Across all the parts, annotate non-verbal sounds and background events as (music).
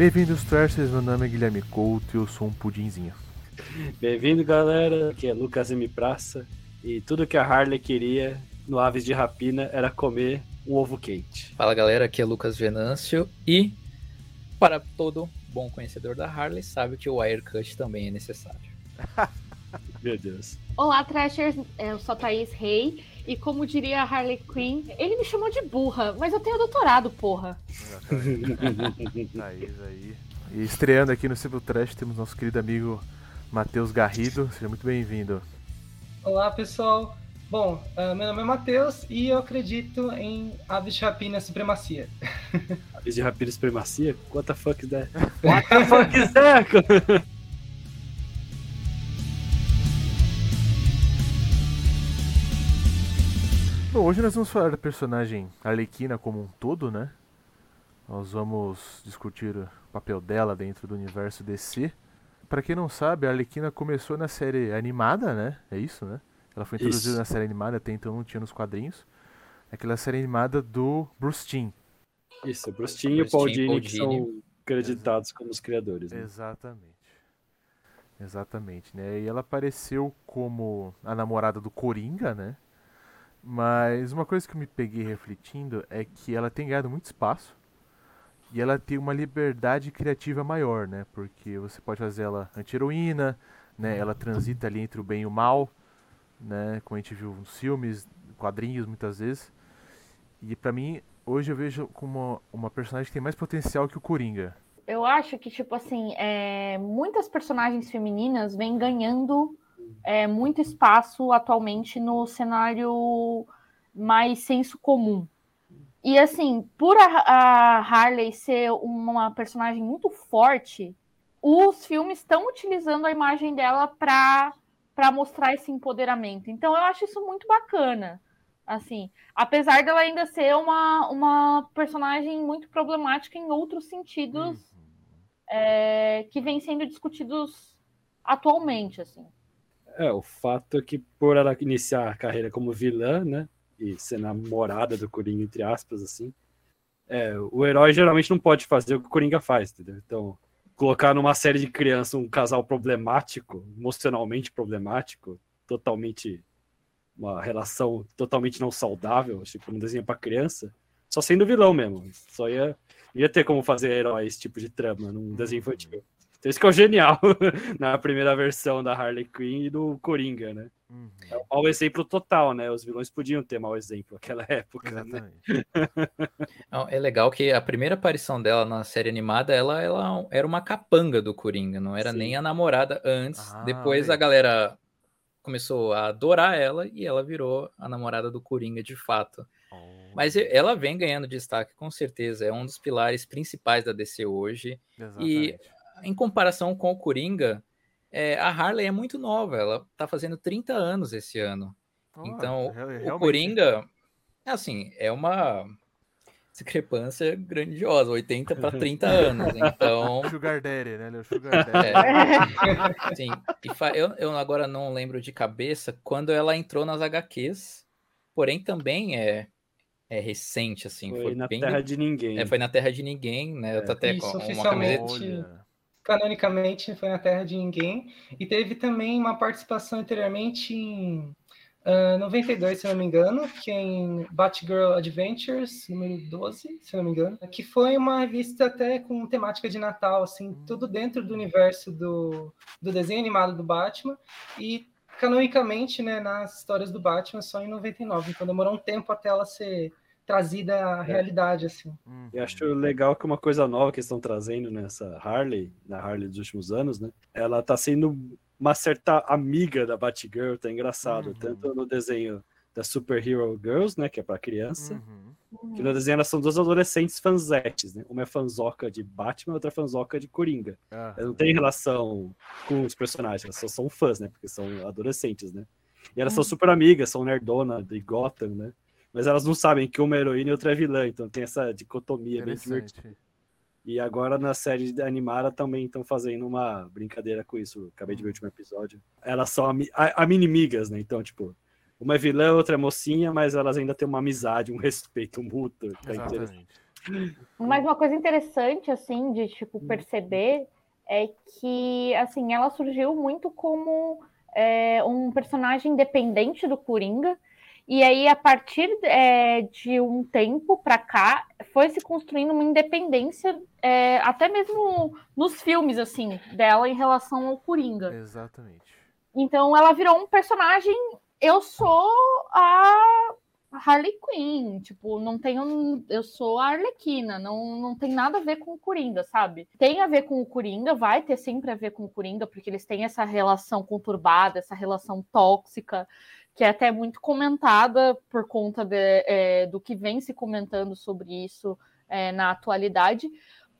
Bem-vindos, Trashers. Meu nome é Guilherme Couto e eu sou um pudinzinho. Bem-vindo, galera. Aqui é Lucas M. Praça. E tudo que a Harley queria no Aves de Rapina era comer um ovo quente. Fala, galera. Aqui é Lucas Venâncio. E para todo bom conhecedor da Harley, sabe que o Wirecut também é necessário. (laughs) Meu Deus. Olá, Trashers. Eu sou a Thaís Rei. E como diria a Harley Quinn, ele me chamou de burra, mas eu tenho doutorado, porra. Thaís aí. E estreando aqui no Civil Trash temos nosso querido amigo Matheus Garrido. Seja muito bem-vindo. Olá, pessoal. Bom, uh, meu nome é Matheus e eu acredito em aves de rapina supremacia. Aves de rapina supremacia? What the fuck is that? What the fuck is that? (laughs) Bom, hoje nós vamos falar da personagem Arlequina como um todo, né? Nós vamos discutir o papel dela dentro do universo DC. Para quem não sabe, a Arlequina começou na série animada, né? É isso, né? Ela foi introduzida isso. na série animada, até então não tinha nos quadrinhos. Aquela série animada do Bruce Timm. Isso, Bruce Timm e o Paul Dini que são creditados como os criadores. Né? Exatamente. Exatamente, né? E ela apareceu como a namorada do Coringa, né? Mas uma coisa que eu me peguei refletindo é que ela tem ganhado muito espaço e ela tem uma liberdade criativa maior, né? Porque você pode fazer ela anti-heroína, né? Ela transita ali entre o bem e o mal, né? Como a gente viu nos filmes, quadrinhos muitas vezes. E para mim, hoje eu vejo como uma personagem que tem mais potencial que o Coringa. Eu acho que, tipo assim, é... muitas personagens femininas vêm ganhando é, muito espaço atualmente no cenário mais senso comum. E assim, por a, a Harley ser uma personagem muito forte, os filmes estão utilizando a imagem dela para para mostrar esse empoderamento. Então eu acho isso muito bacana. Assim, apesar dela ainda ser uma, uma personagem muito problemática em outros sentidos uhum. é, que vêm sendo discutidos atualmente, assim. É, o fato é que por ela iniciar a carreira como vilã, né, e ser namorada do Coringa, entre aspas, assim, é, o herói geralmente não pode fazer o que o Coringa faz, entendeu? Então, colocar numa série de crianças um casal problemático, emocionalmente problemático, totalmente uma relação totalmente não saudável, tipo um desenho para criança, só sendo vilão mesmo. Só ia, ia ter como fazer herói esse tipo de trama num desenho infantil. Então isso que é o genial (laughs) na primeira versão da Harley Quinn e do Coringa, né? Uhum. É um mau exemplo total, né? Os vilões podiam ter mau exemplo naquela época, né? (laughs) Não, é legal que a primeira aparição dela na série animada, ela, ela era uma capanga do Coringa, não era Sim. nem a namorada antes. Ah, Depois é. a galera começou a adorar ela e ela virou a namorada do Coringa de fato. Oh. Mas ela vem ganhando destaque, com certeza. É um dos pilares principais da DC hoje. Exatamente. E em comparação com o Coringa, é, a Harley é muito nova, ela tá fazendo 30 anos esse ano. Oh, então, realmente. o Coringa, assim, é uma discrepância grandiosa, 80 para 30 anos. Então. Sugar Daddy, né? É o Sugar Daddy. É, (laughs) sim. E eu, eu agora não lembro de cabeça quando ela entrou nas HQs, porém também é é recente, assim. Foi, foi na bem... Terra de Ninguém. É, foi na Terra de Ninguém, né? É. Eu tô até Isso, com uma camiseta canonicamente foi na Terra de Ninguém, e teve também uma participação anteriormente em uh, ah, 92, se não me engano, que é em Batgirl Adventures, número 12, se não me engano, que foi uma revista até com temática de Natal, assim, tudo dentro do universo do, do desenho animado do Batman, e canonicamente, né, nas histórias do Batman, só em 99, então demorou um tempo até ela ser trazida à é. realidade, assim. Uhum. Eu acho legal que uma coisa nova que estão trazendo nessa Harley, na Harley dos últimos anos, né? Ela tá sendo uma certa amiga da Batgirl, tá engraçado, uhum. tanto no desenho da Super Hero Girls, né, que é para criança, uhum. que no desenho elas são duas adolescentes fanzetes, né? Uma é fanzoca de Batman, outra é fanzoca de Coringa. Uhum. Elas não têm relação com os personagens, elas só são fãs, né, porque são adolescentes, né? E elas são uhum. super amigas, são nerdona de Gotham, né? Mas elas não sabem que uma é heroína e outra é vilã, então tem essa dicotomia bem divertida. E agora na série animada também estão fazendo uma brincadeira com isso. Acabei de ver o último episódio. Elas são aminimigas, né? Então, tipo, uma é vilã, outra é mocinha, mas elas ainda têm uma amizade, um respeito mútuo. Tá (laughs) Mas uma coisa interessante, assim, de, tipo, hum. perceber é que, assim, ela surgiu muito como é, um personagem independente do Coringa, e aí, a partir é, de um tempo para cá, foi se construindo uma independência, é, até mesmo nos filmes, assim, dela em relação ao Coringa. Exatamente. Então, ela virou um personagem. Eu sou a Harley Quinn, tipo, não tenho. Eu sou a Arlequina, não, não tem nada a ver com o Coringa, sabe? Tem a ver com o Coringa, vai ter sempre a ver com o Coringa, porque eles têm essa relação conturbada, essa relação tóxica, que é até muito comentada por conta de, é, do que vem se comentando sobre isso é, na atualidade.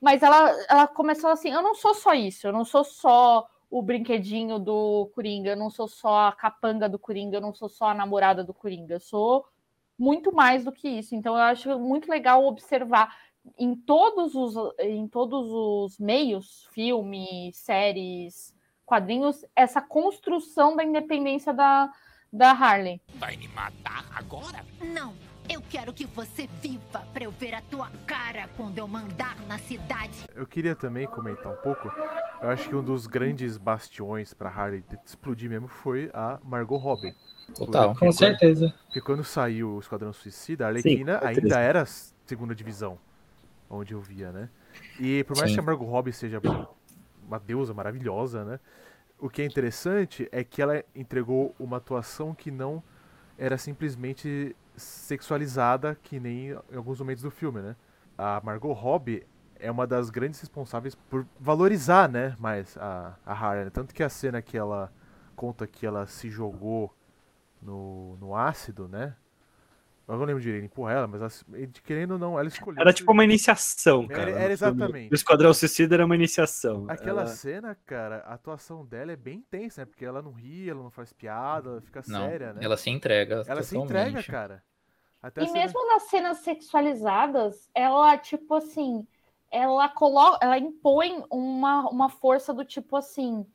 Mas ela, ela começou assim: eu não sou só isso, eu não sou só o brinquedinho do Coringa, eu não sou só a capanga do Coringa, eu não sou só a namorada do Coringa, eu sou muito mais do que isso. Então eu acho muito legal observar em todos os, em todos os meios, filmes, séries, quadrinhos, essa construção da independência da, da Harley. Vai me matar agora? Não. Eu quero que você viva para eu ver a tua cara quando eu mandar na cidade. Eu queria também comentar um pouco. Eu acho que um dos grandes bastiões para Harley explodir mesmo foi a Margot Robbie. Total. Com certeza. Porque quando saiu o Esquadrão Suicida, a Arlequina Sim, ainda era segunda divisão, onde eu via, né? E por mais Sim. que a Margot Robbie seja uma deusa maravilhosa, né? O que é interessante é que ela entregou uma atuação que não era simplesmente sexualizada, que nem em alguns momentos do filme, né? A Margot Robbie é uma das grandes responsáveis por valorizar, né, mais a, a Harley. Tanto que a cena que ela conta que ela se jogou no, no ácido, né? Eu não lembro direito, empurra ela, mas ela, querendo ou não, ela escolheu. Era tipo uma iniciação, cara. Era, era exatamente. O Esquadrão Suicida era uma iniciação. Aquela ela... cena, cara, a atuação dela é bem intensa, né? Porque ela não ri, ela não faz piada, ela fica não, séria, né? Ela se entrega. Ela totalmente. se entrega, cara. Até e cena... mesmo nas cenas sexualizadas, ela, tipo assim, ela coloca, ela impõe uma, uma força do tipo assim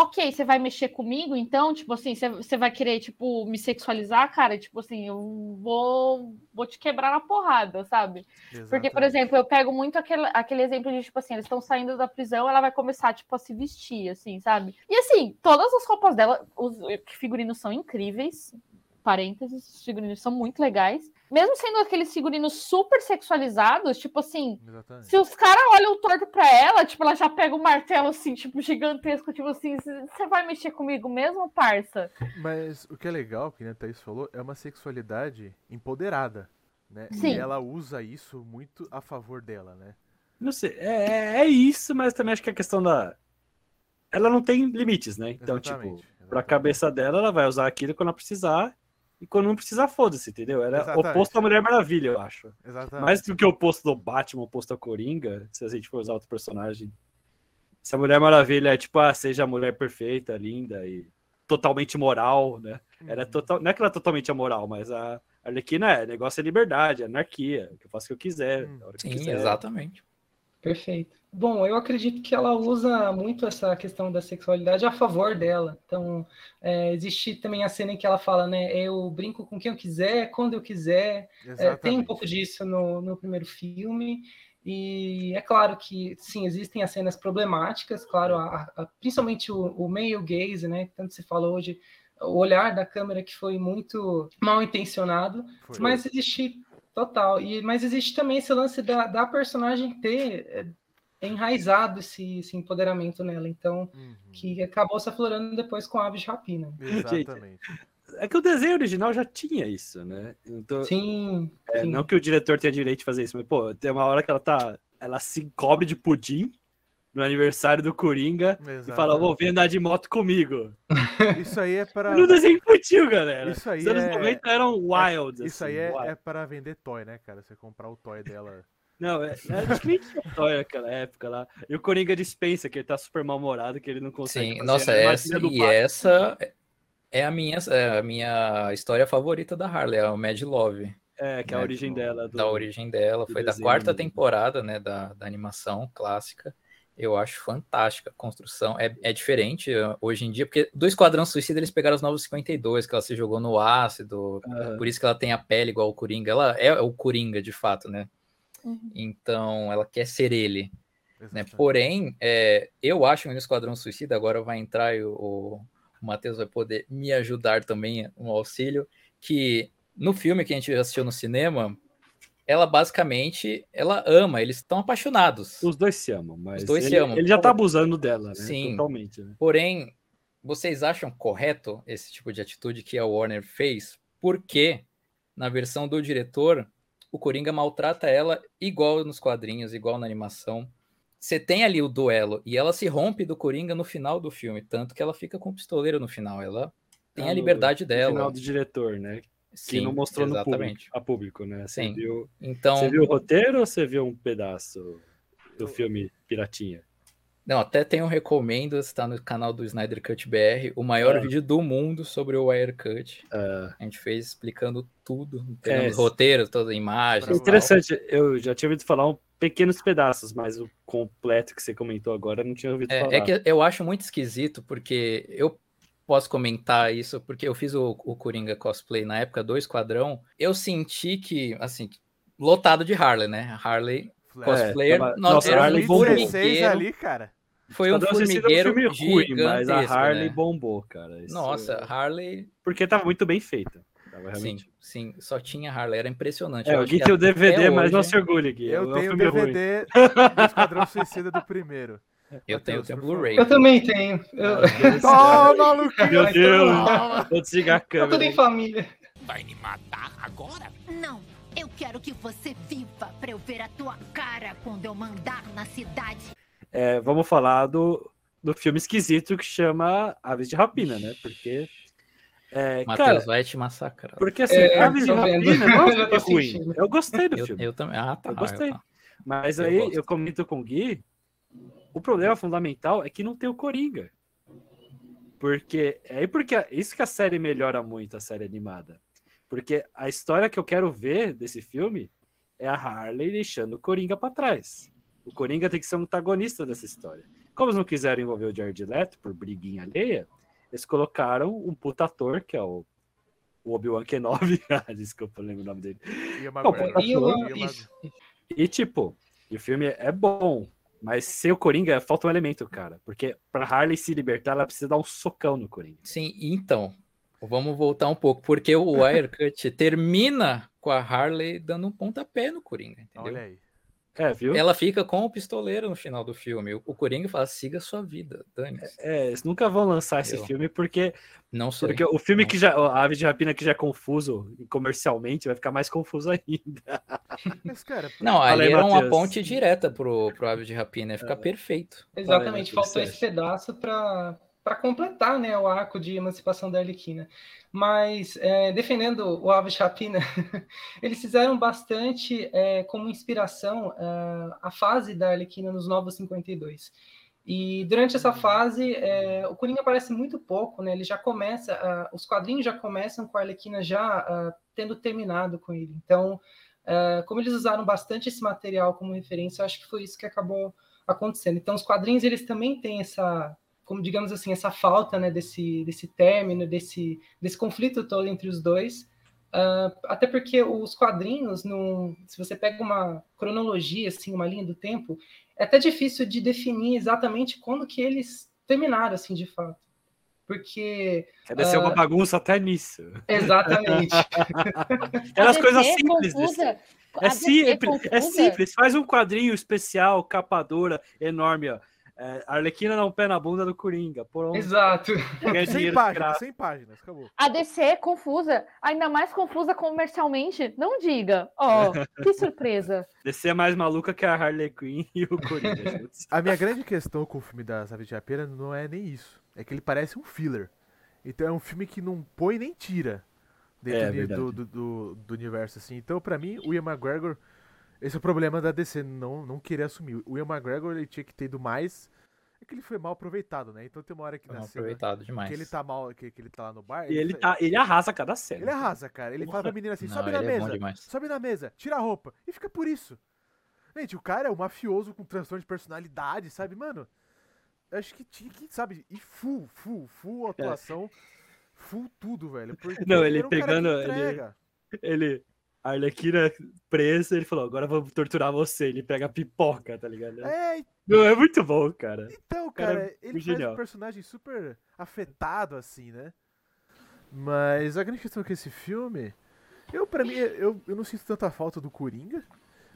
ok, você vai mexer comigo, então, tipo assim, você vai querer, tipo, me sexualizar, cara, tipo assim, eu vou, vou te quebrar na porrada, sabe? Exatamente. Porque, por exemplo, eu pego muito aquele, aquele exemplo de, tipo assim, eles estão saindo da prisão, ela vai começar, tipo, a se vestir, assim, sabe? E assim, todas as roupas dela, os figurinos são incríveis, parênteses, os figurinos são muito legais. Mesmo sendo aqueles figurinos super sexualizados, tipo assim, Exatamente. se os caras olham torto pra ela, tipo, ela já pega o um martelo assim, tipo, gigantesco, tipo assim, você vai mexer comigo mesmo, parça? Mas o que é legal, que a Thaís falou, é uma sexualidade empoderada, né? Sim. E ela usa isso muito a favor dela, né? Não sei, é, é, é isso, mas também acho que a questão da. Ela não tem limites, né? Então, exatamente, tipo, exatamente. pra cabeça dela, ela vai usar aquilo quando ela precisar e quando não precisa, foda-se, entendeu? Era Exatamente. oposto à Mulher Maravilha, eu acho. Exatamente. Mais do que o oposto do Batman, o oposto ao Coringa, se a gente for usar outro personagem. Se a Mulher Maravilha é tipo, ah, seja a mulher perfeita, linda e totalmente moral, né? Ela é uhum. total... Não é que ela é totalmente amoral, mas a Arlequina é, negócio é liberdade, é anarquia, que eu faço o que eu quiser. Hum, sim, quiser. exatamente. Perfeito. Bom, eu acredito que ela usa muito essa questão da sexualidade a favor dela. Então, é, existe também a cena em que ela fala, né? Eu brinco com quem eu quiser, quando eu quiser. É, tem um pouco disso no, no primeiro filme. E é claro que, sim, existem as cenas problemáticas, claro, a, a, principalmente o, o male gaze, né? Tanto se fala hoje, o olhar da câmera que foi muito mal intencionado, foi. mas existe total. E, mas existe também esse lance da, da personagem ter é, enraizado esse, esse empoderamento nela, então uhum. que acabou se aflorando depois com Aves de Rapina. Exatamente. É que o desenho original já tinha isso, né? Então, sim, é, sim, Não que o diretor tenha direito de fazer isso, mas, pô, tem uma hora que ela tá. Ela se cobre de pudim no aniversário do Coringa Exatamente. e fala: vou vir andar de moto comigo. (laughs) Isso aí é para. No desenho infantil, galera. Isso aí Os anos é... 90 eram wild. É, isso assim, aí é, é para vender toy, né, cara? Você comprar o toy dela. Não, é, é história naquela época lá. E o Coringa dispensa, que ele tá super mal-humorado, que ele não consegue. Sim, nossa, essa, e essa é a, minha, é a minha história favorita da Harley, é o Mad Love. É, que é a origem dela. Do, da origem dela, foi da quarta temporada, né, da, da animação clássica. Eu acho fantástica a construção. É, é diferente uh, hoje em dia, porque do Esquadrão Suicida eles pegaram os novos 52, que ela se jogou no ácido, uhum. por isso que ela tem a pele igual o Coringa. Ela é o Coringa, de fato, né? Uhum. Então, ela quer ser ele. Né? Porém, é, eu acho que no Esquadrão Suicida, agora vai entrar e o, o Matheus vai poder me ajudar também no auxílio, que no filme que a gente assistiu no cinema, ela basicamente, ela ama, eles estão apaixonados. Os dois se amam, mas Os dois ele, se amam. ele já tá abusando dela, né? Sim. Totalmente. Né? Porém, vocês acham correto esse tipo de atitude que a Warner fez? Porque na versão do diretor, o Coringa maltrata ela igual nos quadrinhos, igual na animação. Você tem ali o duelo e ela se rompe do Coringa no final do filme, tanto que ela fica com o pistoleiro no final. Ela tem Ah, a no- liberdade No dela. final do diretor, né? Que Sim, não mostrou no público, exatamente. a público, né? Você Sim. viu, Então, você viu o roteiro ou você viu um pedaço do filme Piratinha? Não, até tem um recomendo, está no canal do Snyder Cut BR, o maior É. vídeo do mundo sobre o Wire Cut. Ah, A gente fez explicando tudo, É, pegando os roteiros, todas as imagens. é tal. interessante, eu já tinha ouvido falar um pequenos pedaços, mas o completo que você comentou agora eu não tinha ouvido falar. É, é que eu acho muito esquisito, porque eu posso comentar isso, porque eu fiz o, o Coringa cosplay na época do Esquadrão, eu senti que, assim, lotado de Harley, né? Harley cosplayer, tava- nós nossa, era Harley Harley bombou. 16 formigueiro, ali, cara. Foi um Esquadrão Suicida é formigueiro um filme ruim, mas a gigantesco, Harley né? bombou, cara. Isso- Nossa, Harley, Porque tava muito bem feita. Tava sim, realmente. sim, só tinha Harley, era impressionante. É, Eu o Gui tem o DVD, mas não se orgulhe, Gui. Eu é um tenho o filme ruim. DVD (laughs) do Esquadrão Suicida do primeiro. Eu tenho, eu por Blu-ray. Eu também tenho. Eu... (laughs) Toma, Luquinha! Meu Deus! Vou desligar a Tá tudo câmera. em família. Vai me matar agora? Não, eu quero que você viva pra eu ver a tua cara quando eu mandar na cidade. É, vamos falar do, do filme esquisito que chama Aves de Rapina, né? Porque. É, Matheus cara, vai te massacrar. porque assim, É, Aves de vendo. Rapina não é (laughs) um filme ruim. Eu gostei do Eu, filme. eu também. Ah, tá. Eu gostei. tá. Mas eu aí gosto. eu comento com o Gui. O problema fundamental é que não tem o Coringa. Porque é aí porque isso que a série melhora muito, a série animada. Porque a história que eu quero ver desse filme é a Harley deixando o Coringa para trás. O Coringa tem que ser um antagonista dessa história. Como eles não quiseram envolver o Jared Leto por briguinha alheia, eles colocaram um puta ator, que é o, o Obi-Wan Kenobi. (laughs) Ah, Desculpa, eu lembro o nome dele. Ian Não. E o-. E tipo, e o filme é bom, mas sem o Coringa falta um elemento, cara. Porque pra Harley se libertar, ela precisa dar um socão no Coringa. Sim, então, vamos voltar um pouco, porque o (laughs) Wirecut termina com a Harley dando um pontapé no Coringa, entendeu? Olha aí. É, viu? Ela fica com o pistoleiro no final do filme. O Coringa fala, siga sua vida, dane É, eles nunca vão lançar esse Eu. filme porque, Não sei. porque o filme Não. que já. A Ave de Rapina que já é confuso comercialmente vai ficar mais confuso ainda. (laughs) Mas, cara, Não, ali aí, era uma Matheus. ponte direta pro, pro Ave de Rapina, ia ficar perfeito. Exatamente, Fala aí, faltou esse pedaço para para completar né, o arco de emancipação da Arlequina. Mas, é, defendendo o Aves de Rapina, (laughs) eles fizeram bastante é, como inspiração é, a fase da Arlequina nos Novos 52. E durante essa fase, é, o Coringa aparece muito pouco, né? Ele já começa, os quadrinhos já começam com a Arlequina já tendo terminado com ele. Então, ah, como eles usaram bastante esse material como referência, eu acho que foi isso que acabou acontecendo. Então, os quadrinhos eles também têm essa, como digamos assim, essa falta, né, desse desse término, desse desse conflito todo entre os dois. Ah, até porque os quadrinhos, num, se você pega uma cronologia, assim, uma linha do tempo, é até difícil de definir exatamente quando que eles terminaram, assim, de fato. Porque, Deve ser uma Ah. bagunça até nisso. exatamente, (laughs) Eram as coisas DC simples. confusa, É DC simples, é simples. Faz um quadrinho especial, capa dura, enorme, ó. É, Arlequina dá um pé na bunda do Coringa. Pronto. exato. Ganha 100 dinheiro de páginas. 100 páginas, acabou. A DC é confusa, ainda mais confusa comercialmente. Não diga. Ó, (laughs) que surpresa. DC é mais maluca que a Harley Quinn e o Coringa. (laughs) A minha grande questão com o filme das Aves de Rapina não é nem isso. É que ele parece um filler. Então é um filme que não põe nem tira dentro É, do, do, do, do universo, assim. Então, pra mim, o Ian McGregor... Esse é o problema da DC, não, não querer assumir. O Ian McGregor, ele tinha que ter ido mais... É que ele foi mal aproveitado, né? Então tem uma hora que na mal cena aproveitado demais. que ele tá mal, que, que ele tá lá no bar... E ele, fa- tá, ele arrasa cada cena. Ele arrasa, cara. Ele fala pra menina assim, Não, sobe na ele é mesa, demais. sobe na mesa, tira a roupa. E fica por isso. Gente, o cara é um mafioso com transtorno de personalidade, sabe? Mano, eu acho que tinha que, sabe, e full, full, full atuação, full tudo, velho. Porque Não, ele um cara que pegando- ele-. Ele, a Arlequina presa, ele falou, agora vamos torturar você. Ele pega a pipoca, tá ligado? É, Não, é muito bom, cara. então, cara cara, é ele faz genial. um personagem super afetado, assim, né? Mas a grande questão é que esse filme, eu, pra mim, eu, eu não sinto tanta falta do Coringa,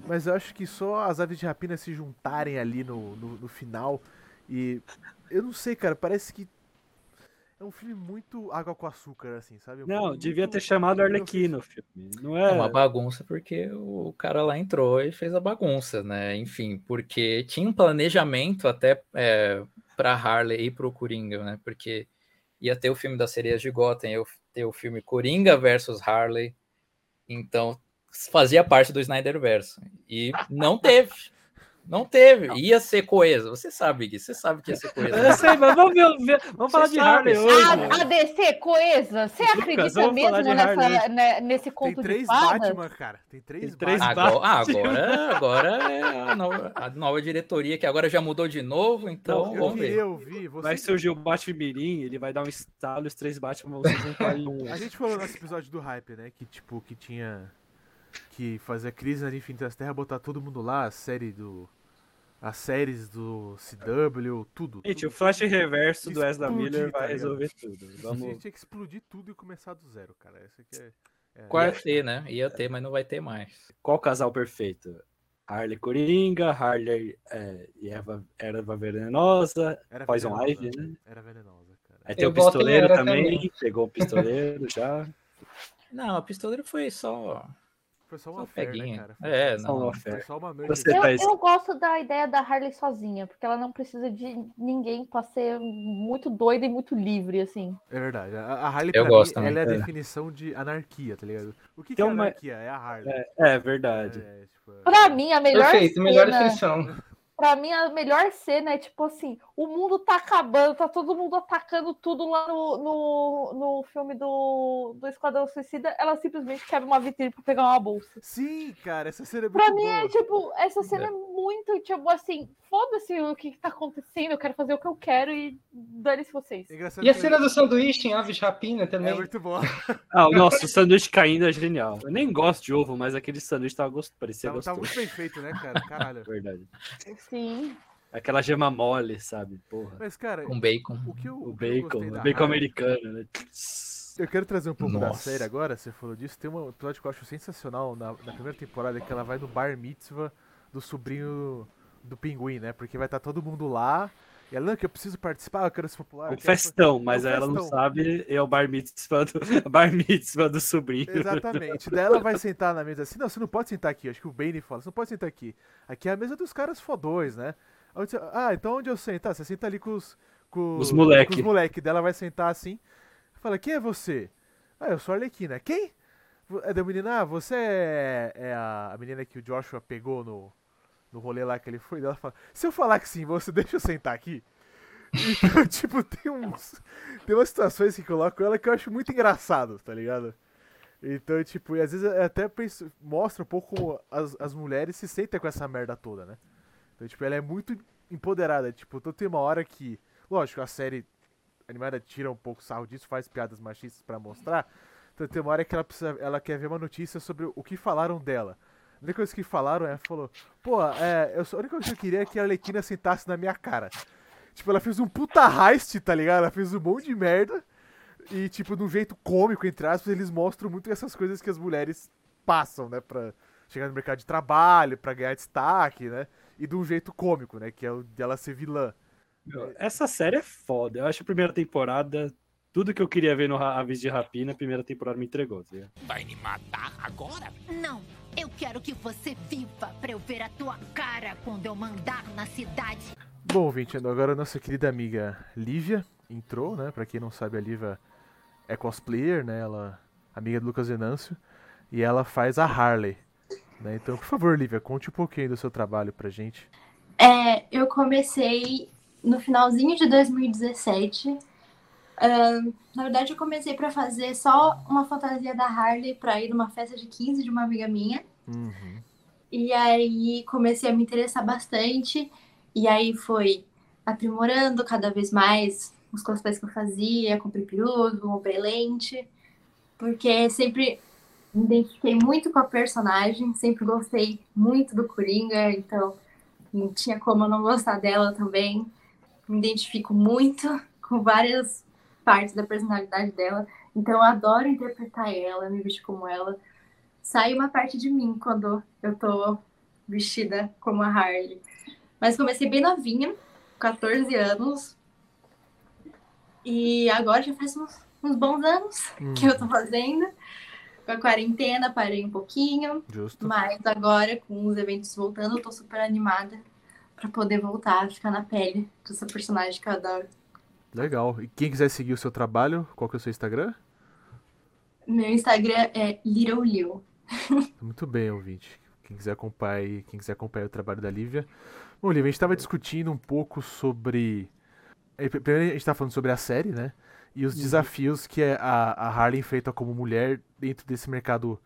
mas eu acho que só as aves de rapina se juntarem ali no, no, no final e. Eu não sei, cara, parece que. É um filme muito água com açúcar, assim, sabe? Um Não, devia muito- ter chamado Arlequino o filme. Não É é. uma bagunça porque o cara lá entrou e fez a bagunça, né? Enfim, porque tinha um planejamento até é, para Harley e para o Coringa, né? Porque ia ter o filme das sereias de Gotham, ia ter o filme Coringa versus Harley, então fazia parte do Snyderverse e não teve. Não teve, ia ser coesa. Você sabe disso, você sabe que ia ser coesa. Eu sei, mas vamos, ver, ver- vamos falar de Harley hoje. A, a DC coesa, você Lucas, acredita mesmo nessa, né, nesse Tem conto de três fadas? Batman, cara. Tem três Tem três Batman. Agora, ah, (laughs) agora, agora é a nova, a nova diretoria, que agora já mudou de novo, então Eu vamos ver. queria ouvir. Você... Vai surgir o Batman Mirim, ele vai dar um estalo, os três Batman vão se juntar em um. A gente falou nesse episódio do hype, né? Que tipo, que tinha. Que fazer crise nas Infinitas Terras, botar todo mundo lá, a série do. As séries do CW, tudo. Gente, tudo. o Flash Reverso do Ezra Miller tá vai ligado? resolver tudo. A Vamos... gente tinha que explodir tudo e começar do zero, cara. Essa aqui é. é- Qual é- Ia ter, né? Ia ter, mas não vai ter mais. Qual casal perfeito? Harley Coringa, Harley é, e Eva, Erva Venenosa, Era Poison venenosa, Ivy, né? Era venenosa, cara. Aí tem Eu o pistoleiro também, também. pegou o pistoleiro já. Não, a pistoleira foi só. Foi só uma fé, né, cara? Foi É, só- não. Foi só uma merda. Você Eu, tá eu gosto da ideia da Harley sozinha, porque ela não precisa de ninguém pra ser muito doida e muito livre, assim. É verdade. A, Harley, Eu pra gosto mim, também. ela é a É. definição de anarquia, tá ligado? O que, que é uma- anarquia? É a Harley. É, é verdade. É, tipo, é- Pra mim, a melhor Perfeito, melhor cena... definição. Pra mim, a melhor cena é tipo assim: o mundo tá acabando, tá todo mundo atacando tudo lá no, no, no filme do, do Esquadrão Suicida. Ela simplesmente quebra uma vitrine pra pegar uma bolsa. Sim, cara, essa cena é muito Pra mim boa. é tipo, essa cena é, muito, tipo assim, foda-se o que, que tá acontecendo, eu quero fazer o que eu quero e dane-se vocês. É engraçado E a cena do sanduíche em Aves Rapina É também. muito boa. Ah, nossa, o sanduíche caindo é genial. Eu nem gosto de ovo, mas aquele sanduíche tava gost... parecia Tá, tá gostoso. muito bem feito, né, cara? Caralho. (laughs) Verdade. Sim. Aquela gema mole, sabe? Porra. Mas, cara, Com bacon. o que eu, O o que eu bacon, o da bacon Harley- americano, né? Eu quero trazer um pouco da Nossa. série agora, você falou disso. Tem um episódio que eu acho sensacional na, na primeira temporada, que ela vai no bar mitzvah do sobrinho do pinguim, né? Porque vai estar todo mundo lá. E ela, não, que eu preciso participar, eu quero ser popular. Um festão, mas um ela não festão. sabe, é o bar mitzvah do, (laughs) bar mitzvah do sobrinho. Exatamente. Daí ela vai sentar na mesa assim, não, você não pode sentar aqui. Acho que o Bane fala, você não pode sentar aqui. Aqui é a mesa dos caras fodões, né? Você- Ah, então onde eu sento? Ah, você senta ali com os. Com, Os moleque. Com os moleque. Daí ela vai sentar assim. Fala, quem é você? Ah, eu sou a Arlequina. Quem? É da menina, ah, você é, é a menina que o Joshua pegou no, no rolê lá que ele foi. Ela fala, se eu falar que sim, você (laughs) deixa eu sentar aqui? Então, (laughs) tipo, tem uns. Tem umas situações que colocam ela que eu acho muito engraçado, tá ligado? Então, tipo, e às vezes eu até penso, mostra um pouco como as, as mulheres se sentem com essa merda toda, né? Então, tipo, ela é muito empoderada. Tipo, então tem uma hora que. Lógico, a série animada tira um pouco sarro disso, faz piadas machistas pra mostrar. Então tem uma hora que ela, precisa, ela quer ver uma notícia sobre o que falaram dela. A única coisa que falaram é, falou, pô, é, eu só, a única coisa que eu queria é que a Arlequina sentasse na minha cara. Tipo, ela fez um puta heist, tá ligado? Ela fez um monte de merda. E, tipo, de um jeito cômico, entre aspas, eles mostram muito essas coisas que as mulheres passam, né? Pra chegar no mercado de trabalho, pra ganhar destaque, né? E de um jeito cômico, né? Que é o dela ser vilã. Essa série é foda. Eu acho a primeira temporada, tudo que eu queria ver no Aves de Rapina, a primeira temporada me entregou. Tá? Vai me matar agora? Não, eu quero que você viva pra eu ver a tua cara quando eu mandar na cidade. Bom, ouvinte, agora a nossa querida amiga Lívia entrou, né? Pra quem não sabe, a Lívia é cosplayer, né? Ela amiga do Lucas Venâncio. E ela faz a Harley. Né? Então, por favor, Lívia, conte um pouquinho do seu trabalho pra gente. É, eu comecei no finalzinho de 2017. Na verdade, eu comecei para fazer só uma fantasia da Harley para ir numa festa de 15 de uma amiga minha. Uhum. E aí comecei a me interessar bastante. E aí foi aprimorando cada vez mais os cosplays que eu fazia. Comprei peruca, comprei lente. Porque sempre Me identifiquei muito com a personagem, sempre gostei muito do Coringa, então não tinha como eu não gostar dela também. Me identifico muito com várias partes da personalidade dela, então eu adoro interpretar ela, me vestir como ela. Sai uma parte de mim quando eu tô vestida como a Harley. Mas comecei bem novinha, 14 anos. E agora já faz uns, uns bons anos hum. que eu tô fazendo. Com a quarentena, parei um pouquinho. Justo. Mas agora, com os eventos voltando, eu tô super animada para poder voltar a ficar na pele dessa personagem que eu adoro. Legal. E quem quiser seguir o seu trabalho, qual que é o seu Instagram? Meu Instagram é Little. (laughs) Muito bem, ouvinte. Quem quiser acompanhar, quem quiser acompanhar o trabalho da Lívia. Bom, Lívia, a gente estava discutindo um pouco sobre. Eh, primeiro a gente estava falando sobre a série, né? E os uhum. desafios que a, a Harley enfrenta como mulher dentro desse mercado.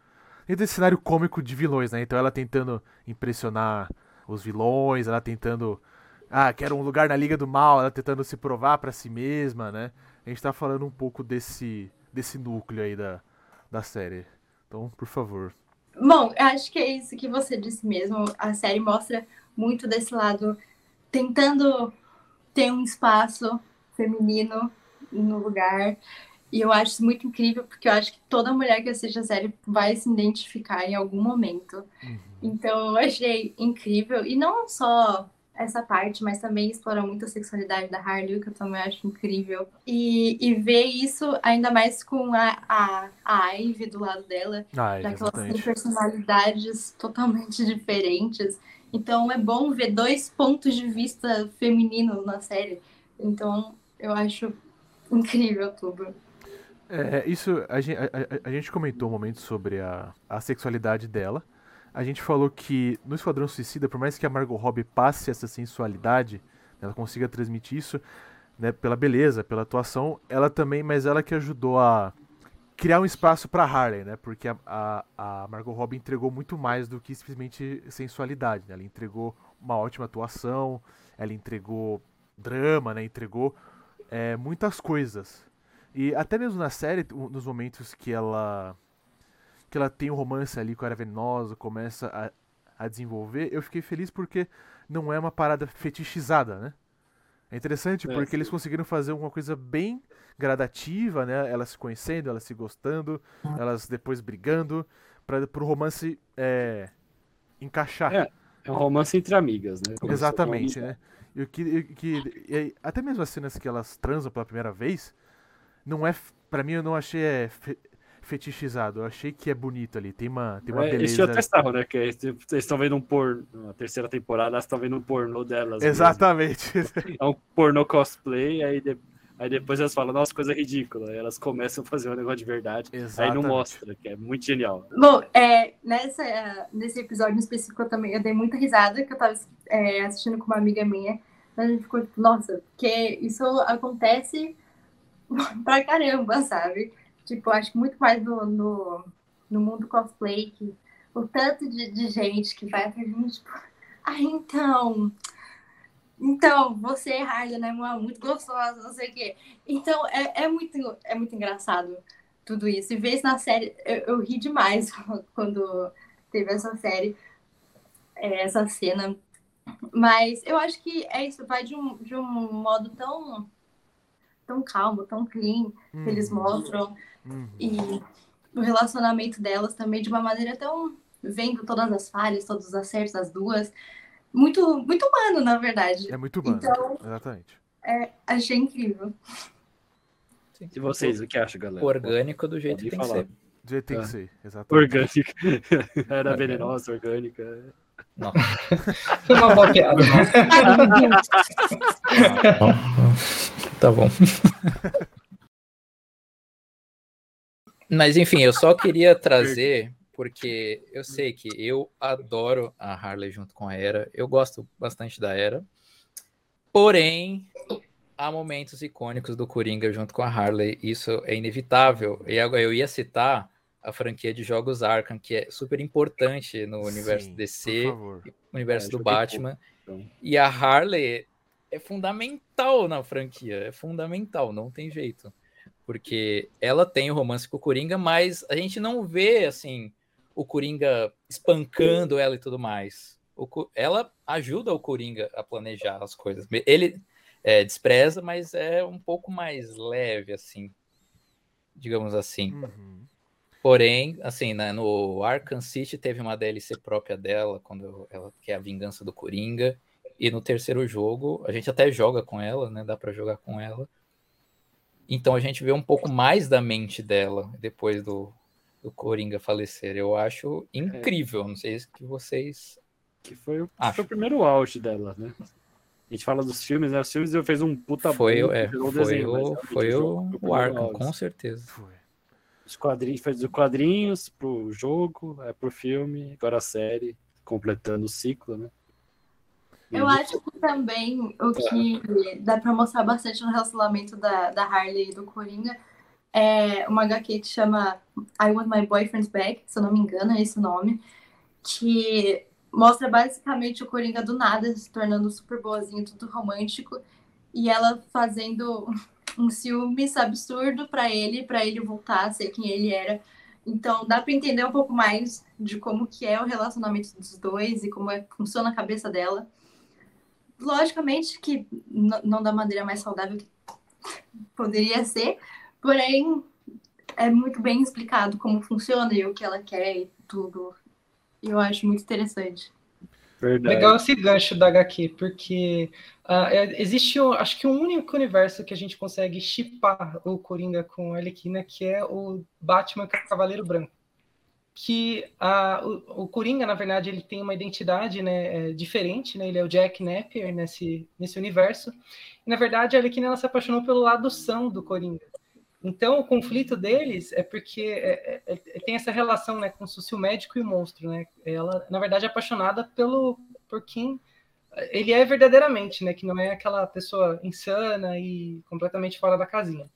Dentro desse cenário cômico de vilões, né? Então ela tentando impressionar os vilões, ela tentando. Ah, quero um lugar na Liga do Mal, ela tentando se provar para si mesma, né? A gente tá falando um pouco desse, desse núcleo aí da, da série. Então, por favor. Bom, acho que é isso que você disse mesmo. A série mostra muito desse lado, tentando ter um espaço feminino no lugar. E eu acho isso muito incrível, porque eu acho que toda mulher que assiste a série vai se identificar em algum momento. Uhum. Então eu achei incrível. E não só essa parte, mas também explora muito a sexualidade da Harley, que eu também acho incrível. E, e ver isso ainda mais com a, a, a Ivy do lado dela, ah, já que elas têm personalidades (laughs) totalmente diferentes. Então é bom ver dois pontos de vista feminino na série. Então eu acho incrível tudo. É, isso, a gente, a, a, a gente comentou um momento sobre a, a sexualidade dela a gente falou que no Esquadrão Suicida, por mais que a Margot Robbie passe essa sensualidade, ela consiga transmitir isso, né, pela beleza, pela atuação, ela também, mas ela que ajudou a criar um espaço para Harley, né? Porque a, a, a, Margot Robbie entregou muito mais do que simplesmente sensualidade, né? Ela entregou uma ótima atuação, ela entregou drama, né? Entregou é, muitas coisas. E até mesmo na série, nos momentos que ela que ela tem um romance ali com a Era Venenosa, começa a, a desenvolver, eu fiquei feliz porque não é uma parada fetichizada, né? É interessante é, porque sim. eles conseguiram fazer uma coisa bem gradativa, né? Elas se conhecendo, elas se gostando, ah. elas depois brigando, para o romance é, encaixar. É, é um romance entre amigas, né? Como Exatamente, né? E o que, que e, até mesmo as cenas que elas transam pela primeira vez, não é, para mim eu não achei é, fetichizado. Eu achei que é bonito ali. Tem uma, tem uma é, beleza. Isso testavam, né? Que eles estão vendo um porno. Na terceira temporada, elas estão vendo um pornô delas. Exatamente. (laughs) É um pornô cosplay, aí, de, aí depois elas falam, nossa, coisa ridícula. Aí elas começam a fazer um negócio de verdade. Exatamente. Aí não mostra, que é muito genial. Bom, é, nessa, nesse episódio específico eu também eu dei muita risada, que eu tava é, assistindo com uma amiga minha. A gente ficou nossa, porque isso acontece (laughs) pra caramba, sabe? Tipo, acho muito mais no, no, no mundo cosplay, que o tanto de, de gente que vai pra mim, tipo, (laughs) ah, então. Então, você é Harley, né, Muito gostosa, não sei o quê. Então, é, é, muito, é muito engraçado tudo isso. E isso na série, eu, eu ri demais (laughs) quando teve essa série, é, essa cena. Mas eu acho que é isso, vai de um, de um modo tão, tão calmo, tão clean, que eles uhum. mostram. Uhum. E o relacionamento delas também de uma maneira tão vendo todas as falhas, todos os acertos das duas. Muito, muito humano, na verdade. É muito humano. Então, exatamente. É, achei incrível. Sim. E vocês, o que acham, galera? Orgânico do jeito que tem falar. que ser. Do jeito que tem que ah. ser, exatamente. Orgânica. (laughs) Era venenosa, orgânica. Não. (laughs) Foi uma boa piada. (laughs) tá bom. (laughs) Mas enfim, eu só queria trazer, porque eu sei que eu adoro a Harley junto com a Era, eu gosto bastante da Era, porém, há momentos icônicos do Coringa junto com a Harley, isso é inevitável. E agora eu ia citar a franquia de jogos Arkham, que é super importante no universo Sim, DC, universo é, do Batman. Pouco, então. E a Harley é fundamental na franquia, é fundamental, não tem jeito. Porque ela tem o romance com o Coringa, mas a gente não vê, assim, o Coringa espancando ela e tudo mais. O, ela ajuda o Coringa a planejar as coisas. Ele é, despreza, mas é um pouco mais leve, assim, digamos assim. Uhum. Porém, assim, né, no Arkham City teve uma DLC própria dela, quando ela que é a vingança do Coringa. E no terceiro jogo, a gente até joga com ela, né? Dá para jogar com ela. Então a gente vê um pouco mais da mente dela depois do, do Coringa falecer. Eu acho incrível. É. Não sei se vocês. Que foi o, foi o primeiro auge dela, né? A gente fala dos filmes, né? Os filmes eu fez um puta Foi, bom, é, foi, desenho, o, foi o, o, o Arkham, com certeza. Foi os quadrinhos, fez os quadrinhos pro jogo, é pro filme, agora a série, completando o ciclo, né? Eu acho que também o que dá pra mostrar bastante no relacionamento da, da Harley e do Coringa é uma HQ que chama I Want My Boyfriend Back, se eu não me engano, é esse o nome, que mostra basicamente o Coringa do nada se tornando super boazinho, tudo romântico, e ela fazendo (laughs) um ciúmes absurdo para ele, para ele voltar a ser quem ele era. Então dá para entender um pouco mais de como que é o relacionamento dos dois e como é, funciona a cabeça dela. Logicamente que não da maneira mais saudável que poderia ser, porém é muito bem explicado como funciona e o que ela quer e tudo. Eu acho muito interessante. Verdade. Legal esse gancho da HQ, porque uh, existe, acho que um único universo que a gente consegue chipar o Coringa com a Arlequina, que é o Batman Cavaleiro Branco. Que uh, o, o, Coringa, na verdade, ele tem uma identidade né, é, diferente, né? ele é o Jack Napier nesse, nesse universo. E, na verdade, a Arlequina ela se apaixonou pelo lado são do Coringa. Então, o conflito deles é porque é, é, é, tem essa relação, né, com o médico e o monstro, né? Ela, na verdade, é apaixonada pelo por quem ele é verdadeiramente, né? Que não é aquela pessoa insana e completamente fora da casinha.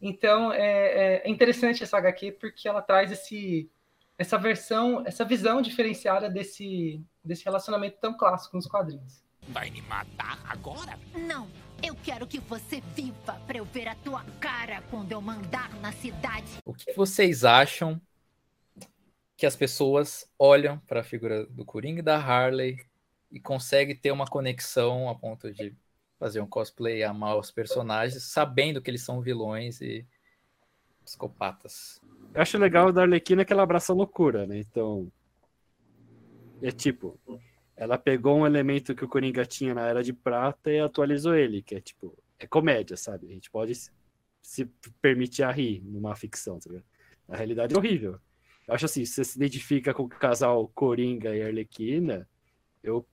Então, é, é interessante essa HQ porque ela traz esse essa versão, essa visão diferenciada desse desse relacionamento tão clássico nos quadrinhos. Vai me matar agora? Não. Eu quero que você viva para eu ver a tua cara quando eu mandar na cidade. O que vocês acham que as pessoas olham para a figura do Coringa e da Harley e conseguem ter uma conexão a ponto de fazer um cosplay, amar os personagens, sabendo que eles são vilões e psicopatas? Eu acho legal da Arlequina que ela abraça a loucura, né? Então. É tipo, ela pegou um elemento que o Coringa tinha na Era de Prata e atualizou ele, que é tipo, é comédia, sabe? A gente pode se permitir a rir numa ficção, tá ligado? Na realidade é horrível. Eu acho assim, se você se identifica com o casal Coringa e Arlequina, eu,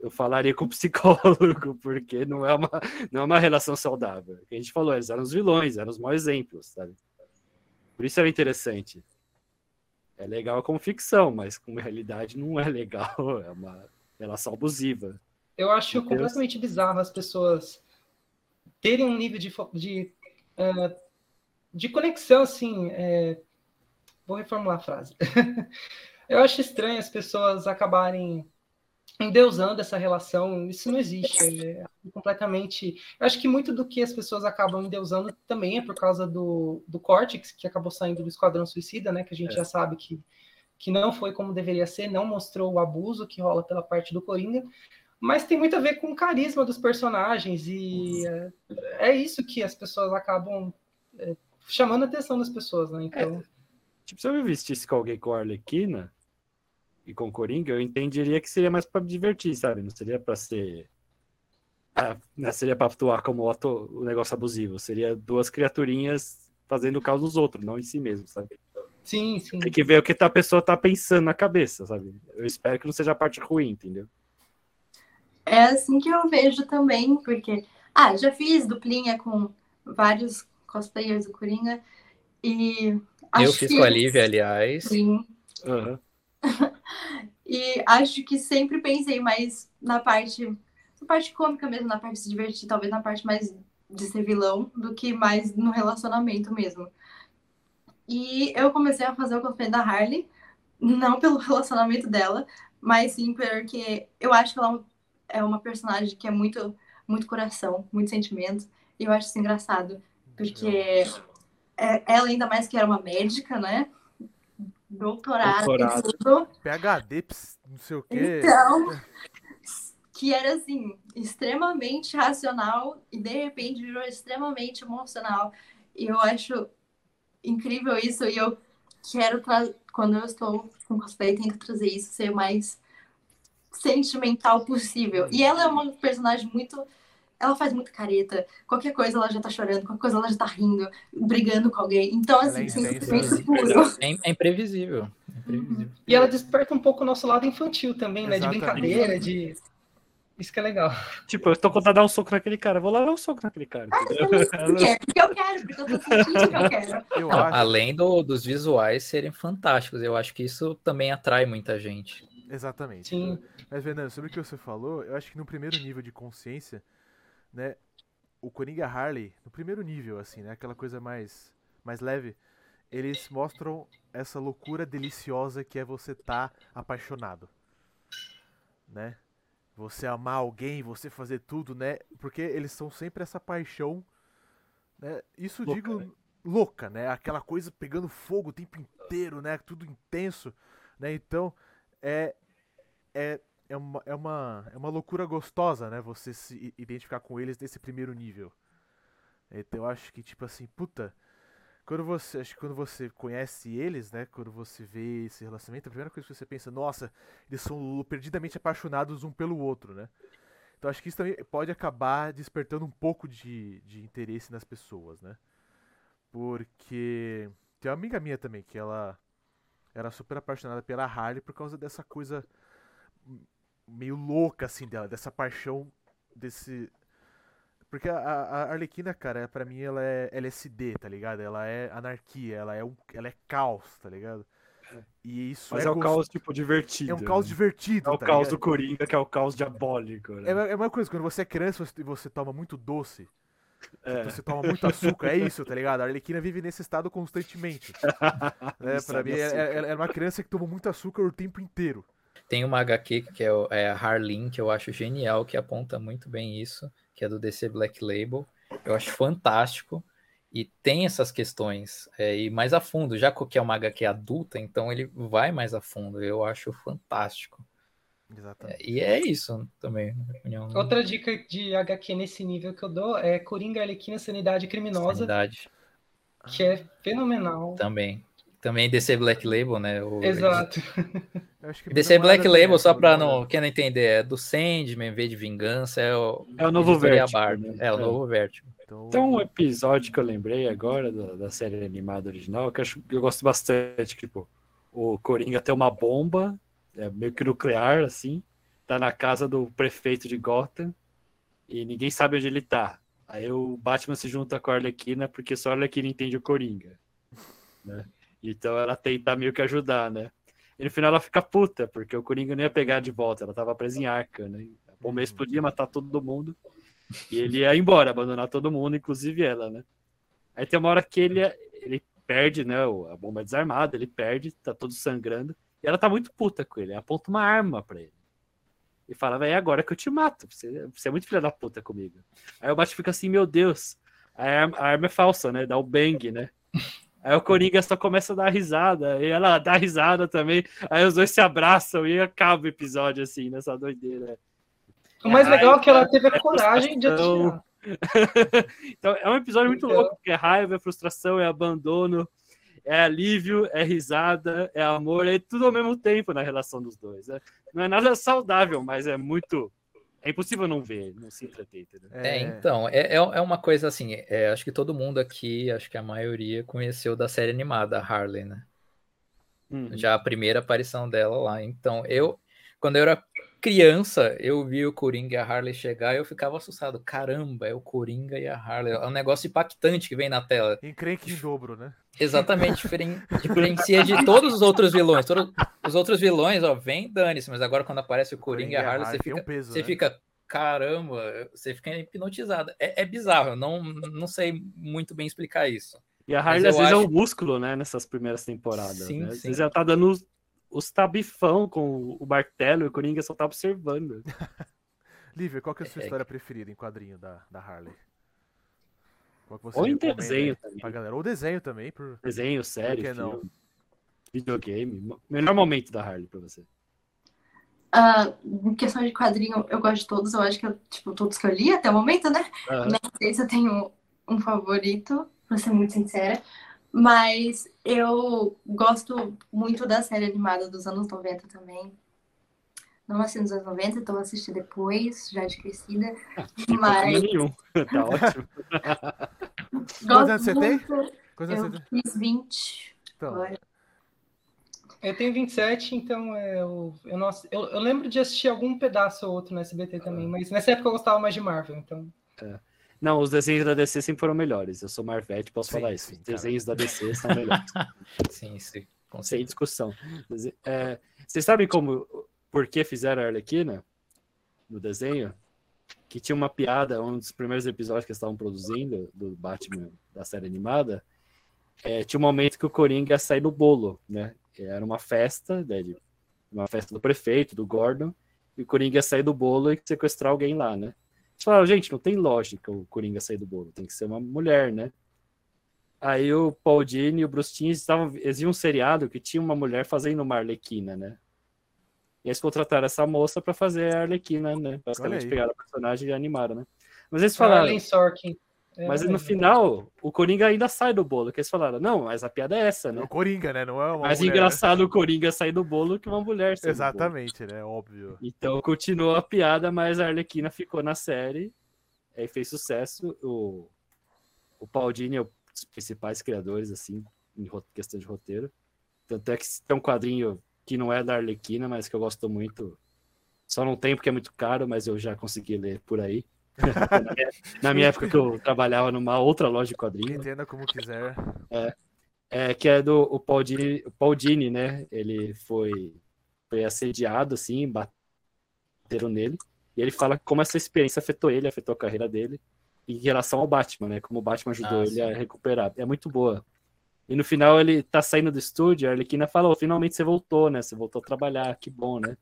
eu falaria com o (laughs) psicólogo, porque não é, uma, não é uma relação saudável. a gente falou, eles eram os vilões, eram os maus exemplos, sabe? Por isso era interessante. É legal como ficção, mas como realidade não é legal. (laughs) É uma relação abusiva. Eu acho completamente bizarro as pessoas terem um nível de, de, uh, de conexão, assim. É... Vou reformular a frase. (laughs) eu acho estranho as pessoas acabarem endeusando essa relação. Isso não existe. É completamente. Eu acho que muito do que as pessoas acabam endeusando também é por causa do, do Cortex, que acabou saindo do Esquadrão Suicida, né? Que a gente é. já sabe que que não foi como deveria ser, não mostrou o abuso que rola pela parte do Coringa, mas tem muito a ver com o carisma dos personagens e é, é isso que as pessoas acabam é, chamando a atenção das pessoas, né? Então, é, tipo, se eu me vestisse com alguém com a Arlequina e com Coringa, eu entenderia que seria mais para me divertir, sabe? Não seria para ser ah, não seria para atuar como o, o negócio abusivo, seria duas criaturinhas fazendo o caos dos outros, não em si mesmo, sabe? Sim, sim. Tem que ver o que a pessoa tá pensando na cabeça, sabe? Eu espero que não seja a parte ruim, entendeu? É assim que eu vejo também, porque. Ah, já fiz duplinha com vários cosplayers do Coringa. E. eu fiz com a Lívia, aliás. Sim. Uhum. (laughs) e acho que sempre pensei mais na parte. Na parte cômica mesmo, na parte de se divertir, talvez na parte mais de ser vilão, do que mais no relacionamento mesmo. E eu comecei a fazer o cosplay da Harley, não pelo (laughs) relacionamento dela, mas sim porque eu acho que ela é uma personagem que é muito, muito coração, muito sentimento. E eu acho isso engraçado, porque é, ela ainda mais que era uma médica, né? Doutorado, Doutorado. tudo. PHD, não sei o quê. Então, (laughs) que era assim, extremamente racional e de repente virou extremamente emocional. E eu acho incrível isso e eu quero quando eu estou com cosplay, tento trazer isso, ser o mais sentimental possível. E ela é uma personagem muito ela faz muita careta. Qualquer coisa ela já tá chorando, qualquer coisa ela já tá rindo, brigando com alguém. Então, assim, é sentimento puro. É, é imprevisível. É imprevisível. E ela desperta um pouco o nosso lado infantil também, né? Exatamente. De brincadeira, de. Isso que é legal. Tipo, eu tô contando dar um soco naquele cara, vou lá dar um soco naquele cara. É, porque eu quero, porque eu tô sentindo que eu quero. Eu Não, além do, dos visuais serem fantásticos, eu acho que isso também atrai muita gente. Exatamente. Sim. Mas, Fernando, sobre o que você falou, eu acho que no primeiro nível de consciência, né, o Coringa Harley, no primeiro nível, assim, né, aquela coisa mais, mais leve, eles mostram essa loucura deliciosa que é você estar tá apaixonado, né? Você amar alguém, você fazer tudo, né? Porque eles são sempre essa paixão, né? Isso louca, digo né? louca, né? Aquela coisa pegando fogo o tempo inteiro, né? Tudo intenso, né? Então, é é é uma, é uma, é uma loucura gostosa, né? Você se identificar com eles nesse primeiro nível. Então eu acho que, tipo assim, puta. Quando você, acho que quando você conhece eles, né? Quando você vê esse relacionamento, a primeira coisa que você pensa, nossa, eles são perdidamente apaixonados um pelo outro, né? Então acho que isso também pode acabar despertando um pouco de, de interesse nas pessoas, né? Porque tem uma amiga minha também que ela era super apaixonada pela Harley por causa dessa coisa meio louca, assim, dela, dessa paixão desse. Porque a, a Arlequina, cara, para mim ela é LSD, tá ligado? Ela é anarquia, ela é, um, ela é caos, tá ligado? E isso Mas é, é um caos, tipo, divertido. É um caos né? divertido. É o tá caos ligado? do Coringa, que é o caos diabólico. Né? É, é uma coisa, quando você é criança e você toma muito doce, é. Você toma muito açúcar, é isso, tá ligado? A Arlequina vive nesse estado constantemente. (laughs) é, pra mim, é, é, é, uma criança que toma muito açúcar o tempo inteiro. Tem uma HQ que é, é a Harleen, que eu acho genial, que aponta muito bem isso, que é do DC Black Label. Eu acho fantástico. E tem essas questões, é, e mais a fundo, já que é uma HQ adulta, então ele vai mais a fundo. Eu acho fantástico. Exatamente. É, e é isso também, na minha opinião. Outra dica de HQ nesse nível que eu dou é Coringa Arlequina Sanidade Criminosa. Sanidade. Que é fenomenal. Também. Também DC Black Label, né? O... Exato. (laughs) DC Black Label, só pra não, quem não entender, é do Sandman, V de Vingança, é o, é o novo Vertigo. Né? É, o é. novo Vertigo. Então... então, um episódio que eu lembrei agora da, da série animada original, que eu, acho, eu gosto bastante, tipo, o Coringa tem uma bomba, é meio que nuclear, assim, tá na casa do prefeito de Gotham, e ninguém sabe onde ele tá. Aí o Batman se junta com a Arlequina, porque só a Arlequina entende o Coringa. Né? Então ela tenta meio que ajudar, né? E no final ela fica puta, porque o Coringa não ia pegar de volta, ela tava presa em arca, né? A bomba uhum. explodia, matar todo mundo. E ele ia embora, abandonar todo mundo, inclusive ela, né? Aí tem uma hora que ele, ele perde, né? A bomba é desarmada, ele perde, tá todo sangrando. E ela tá muito puta com ele, aponta uma arma pra ele. E fala, é agora que eu te mato. Você, você é muito filha da puta comigo. Aí o Batman fica assim, meu Deus, a arma, a arma é falsa, né? Dá o bang, né? Aí o Coringa só começa a dar risada, e ela dá risada também. Aí os dois se abraçam e acaba o episódio assim, nessa doideira. O mais legal é que ela teve a coragem de atirar. (laughs) então é um episódio muito louco, porque é raiva, é frustração, é abandono, é alívio, é risada, é amor, é tudo ao mesmo tempo na relação dos dois. É, não é nada saudável, mas é muito é impossível não ver, não se entreter, entendeu? É, então, é, é, é uma coisa assim, é, acho que todo mundo aqui, acho que a maioria conheceu da série animada, a Harley, né? Uhum. Já a primeira aparição dela lá. Então, eu, quando eu era criança, eu vi o Coringa e a Harley chegar e eu ficava assustado. Caramba, é o Coringa e a Harley. É um negócio impactante que vem na tela. Encrenque em dobro, né? Exatamente, (laughs) diferencia de todos os outros vilões. Todos os outros vilões, ó, vem dane-se, mas agora quando aparece o Coringa, e a Harley, você fica, um peso, você né? fica, caramba, você fica hipnotizado. É, é, bizarro, eu não, não sei muito bem explicar isso. E a Harley às vezes acho... é um músculo, né, nessas primeiras temporadas. Sim, né? Às sim. vezes ela tá dando os, tabifão com o martelo e o Coringa só tá observando. (laughs) Lívia, qual que é a sua é... história preferida em quadrinho da, da Harley? Ou em desenho também. Pra galera. Ou desenho também. Por... Desenho, série, filme, não? videogame. Melhor momento da Harley pra você. Uh, em questão de quadrinho, eu gosto de todos. Eu acho que eu, tipo, todos que eu li até o momento, né? Uhum. Não sei se eu tenho um favorito, pra ser muito sincera. Mas eu gosto muito da série animada dos anos 90 também. Não assisti nos anos 90, então assisti depois, já de crescida. (laughs) Ah, mas. Nenhum. (laughs) tá ótimo. (laughs) Quantos anos você tem? Quantos eu você tem? fiz 20. Então. Agora. Eu tenho 27, então eu, eu, não, eu, eu, lembro de assistir algum pedaço ou outro no SBT também, ah. mas nessa época eu gostava mais de Marvel, então. É. Não, os desenhos da DC sempre foram melhores. Eu sou Marvete, posso sim, falar isso. Sim, os desenhos da DC (laughs) são melhores. sim, sim. Sem discussão. É, vocês sabem como, por que fizeram a Arlequina no desenho? Que tinha uma piada, um dos primeiros episódios que eles estavam produzindo, do Batman, da série animada, é, tinha um momento que o Coringa ia sair do bolo, né? Era uma festa, né, uma festa do prefeito, do Gordon, e o Coringa ia sair do bolo e sequestrar alguém lá, né? Eles falaram, gente, não tem lógica o Coringa sair do bolo, tem que ser uma mulher, né? Aí o Paul Dini e o Bruce Timm estavam, eles viam um seriado que tinha uma mulher fazendo uma arlequina, né? E eles contrataram essa moça para fazer a arlequina, né? Basicamente pegaram a personagem e animaram, né? Mas eles falaram... Arlen Sorkin. É, mas no final, o Coringa ainda sai do bolo, que eles falaram, não, mas a piada é essa, né? É o Coringa, né? Não é uma Mais mulher, engraçado né? o Coringa sair do bolo que uma mulher sair Exatamente, né? Óbvio. Então continuou a piada, mas a Arlequina ficou na série, aí fez sucesso. O, o Paul Dini é um dos principais criadores, assim, em questão de roteiro. Tanto é que tem um quadrinho que não é da Arlequina, mas que eu gosto muito. Só não tem porque é muito caro, mas eu já consegui ler por aí na, minha, na, minha, época que eu trabalhava numa outra loja de quadrinhos. Entenda como quiser. É, é que é do o Paul, Dini, o Paul Dini, né? Ele foi, foi assediado, assim, bateram nele. E ele fala como essa experiência afetou ele, afetou a carreira dele, em relação ao Batman, né? Como o Batman ajudou ah, ele a recuperar. É muito boa. E no final ele tá saindo do estúdio, a Arlequina fala, oh, finalmente você voltou, né? Você voltou a trabalhar, que bom, né?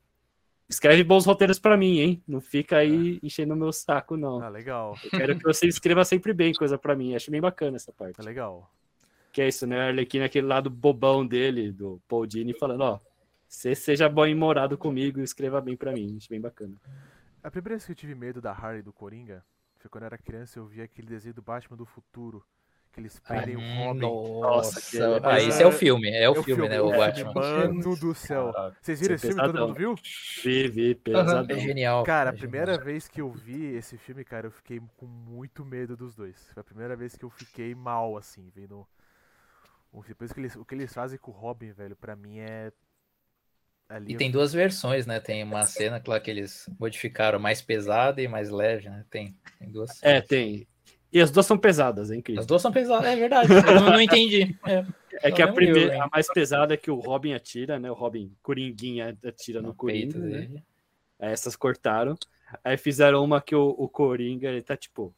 Escreve bons roteiros para mim, hein? Não fica aí enchendo o meu saco, não. Ah, legal. Eu quero que você escreva sempre bem coisa para mim. Acho bem bacana essa parte. É legal. Que é isso, né? A Arlequina, aquele lado bobão dele, do Paul Dini, falando, ó, você seja bom morado comigo e escreva bem para mim. Acho bem bacana. A primeira vez que eu tive medo da Harley do Coringa foi quando eu era criança eu via aquele desenho do Batman do futuro que eles prendem o Robin. Nossa, que é... ah, esse é o filme, é, é o, filme, filme, né? O é, Batman. Mano do céu. Vocês viram esse filme? Todo mundo viu? Vi, vi, pesadão. É genial. Cara, a é primeira genial. vez que eu vi esse filme, cara, eu fiquei com muito medo dos dois. Foi a primeira vez que eu fiquei mal, assim, vendo. Depois que eles, o que eles fazem com o Robin, velho, pra mim é Ali e tem duas versões, né? Tem uma cena lá que eles modificaram mais pesada e mais leve, né? Tem, tem duas. É, tem. E as duas são pesadas, é incrível. As duas são pesadas, é verdade. (laughs) Eu não, não entendi. É, é que a primeira, eu, a mais pesada é que o Robin atira, né? O Robin Coringuinha atira no, no Coringa. Né? Essas cortaram. Aí fizeram uma que o, o Coringa, ele tá tipo.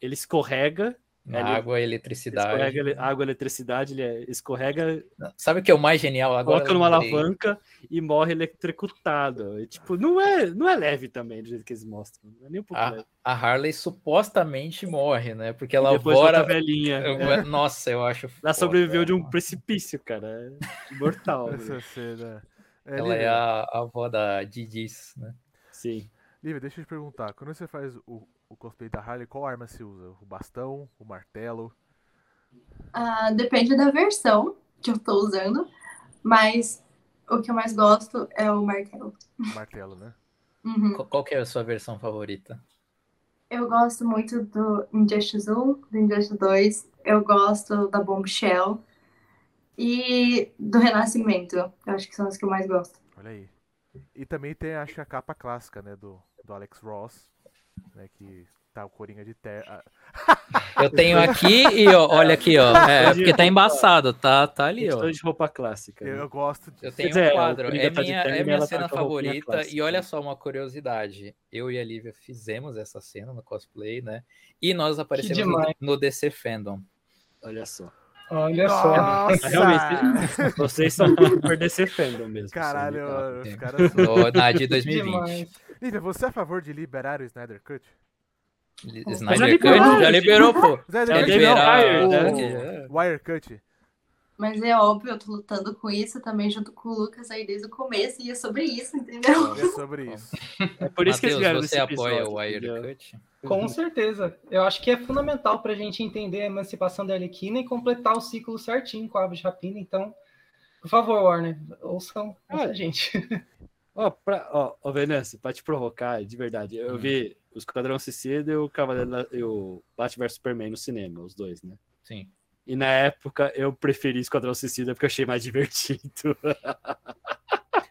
Ele escorrega ele, água, eletricidade. Escorrega, água, eletricidade, ele é, escorrega. Sabe o que é o mais genial agora? Coloca numa alavanca e morre eletrocutado. E, tipo, não é, não é leve também, do jeito que eles mostram. Não é nem um pouco a, leve. a Harley supostamente morre, né? Porque ela bora. velhinha. É. Nossa, eu acho. (laughs) Ela sobreviveu de um precipício, cara. É imortal. (laughs) Essa cena. É, ela é a, a avó da Didis, né? Sim. Lívia, deixa eu te perguntar. Quando você faz o, o cosplay da Harley, qual arma se usa? O bastão, o martelo? Uh, depende da versão que eu tô usando, mas o que eu mais gosto é o martelo. Martelo, né? (laughs) Uhum. Qual, qual, que é a sua versão favorita? Eu gosto muito do Injustice 1, do Injustice 2, eu gosto da Bombshell e do Renascimento. Eu acho que são as que eu mais gosto. Olha aí. E também tem, acho, a capa clássica, né, do, do Alex Ross, né, que tá o Coringa de terra. Eu tenho aqui e ó, olha aqui, ó. É, porque tá embaçado, tá, tá ali, ó. de roupa clássica. Né? Eu gosto de... Eu tenho um quadro, é tá minha, é minha tá cena favorita. E olha só uma curiosidade. Eu e a Lívia fizemos essa cena no cosplay, né? E nós aparecemos no, DC Fandom. Olha só. Olha Nossa. só. Realmente, vocês são (laughs) super DC Fandom mesmo. Caralho, os caras são... Na de 2020. Lívia, você é a favor de liberar o Snyder Cut? Snyder Cut já liberou, pô. Já Já liberou, liberar, o- né? Wirecut. Mas é óbvio, eu tô lutando com isso também junto com o Lucas aí desde o começo e é sobre isso, entendeu? É sobre isso. É por isso que eles vieram você apoia episódio, o Wire? Cut? Com certeza. Eu acho que é fundamental pra gente entender a emancipação da Arlequina e completar o ciclo certinho com a Aves de Rapina. Então, por favor, Warner, ouçam Ah, essa gente. (laughs) Ó, pra, ó, ó, Venâncio, pra te provocar, de verdade, eu Hum. vi o Esquadrão Suicida e o Cavaleiro da- e o Batman vs Superman no cinema, os dois, né? Sim. E na época eu preferi Esquadrão Suicida porque eu achei mais (laughs) divertido.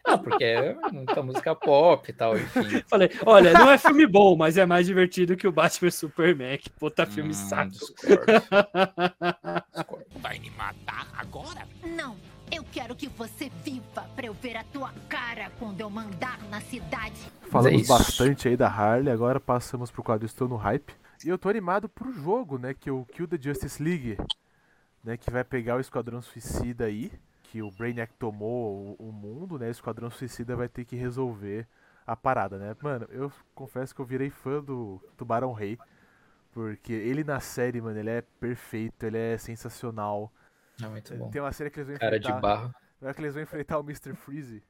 Não, porque é muita música pop e tal, enfim. Falei, olha, não é filme bom, mas é mais divertido que o Batman vs Superman, que puta filme Hum, saco. discordo, (laughs) discordo. Vai me matar agora? Não, eu quero que você viva pra eu ver a tua cara quando eu mandar na cidade. Falamos isso. bastante aí da Harley, agora passamos pro quadro Estou no Hype. E eu tô animado pro jogo, né? Que é o Kill the Justice League. Né, que vai pegar o Esquadrão Suicida aí. Que o Brainiac tomou o, o mundo, né? O Esquadrão Suicida vai ter que resolver a parada, né? Mano, eu confesso que eu virei fã do Tubarão Rei. Porque ele na série, mano, ele é perfeito, ele é sensacional. É muito bom. Tem uma série que eles vão Cara de enfrentar. barro. Não é que eles vão enfrentar o Mr. Freeze.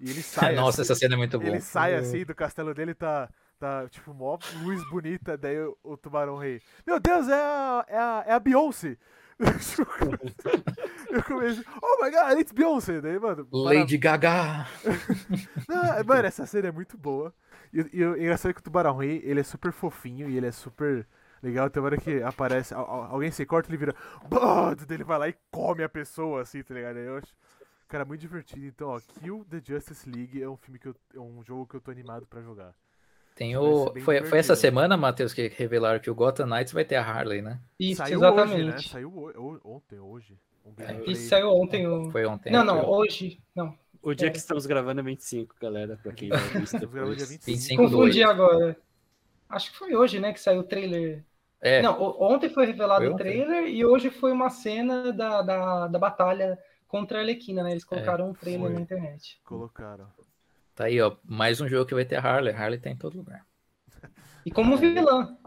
E ele (laughs) sai. Nossa, assim, essa cena é muito boa. ele sai assim do castelo dele, tá, tá tipo, mó luz bonita, daí o, o tubarão rei. Meu Deus, é a, é a, é a Beyoncé! (laughs) Eu comecei, oh my god, it's Beyoncé! Daí, mano, para- Lady Gaga. (laughs) Não, mano, essa cena é muito boa. E, e o engraçado é que o tubarão rei, ele é super fofinho e ele é super legal. Tem uma hora que aparece, al- al- alguém se corta, ele vira, ele vai lá e come a pessoa, assim, tá ligado? Eu acho, cara, muito divertido. Então, ó, Kill the Justice League é um filme que eu, é um jogo que eu tô animado pra jogar. Tem o... foi, foi essa semana, Matheus, que revelaram que o Gotham Knights vai ter a Harley, né? Isso, Saiu exatamente. hoje, né? Saiu ontem, hoje. Um gameplay. Isso saiu ontem. O... Foi ontem. Não, né? não, hoje. Não. O dia É. que estamos gravando é 25, galera, pra quem ver (laughs) isso Estamos gravando dia depois. 25. 25 do Confundi 8. agora. Acho que foi hoje, né, que saiu o trailer. É, Não, ontem foi revelado Foi o ontem? trailer e hoje foi uma cena da, da, da batalha contra a Arlequina, né? Eles colocaram um trailer foi. na internet. Colocaram. tá aí, ó. Mais um jogo que vai ter a Harley. Harley tá em todo lugar. E como vilã.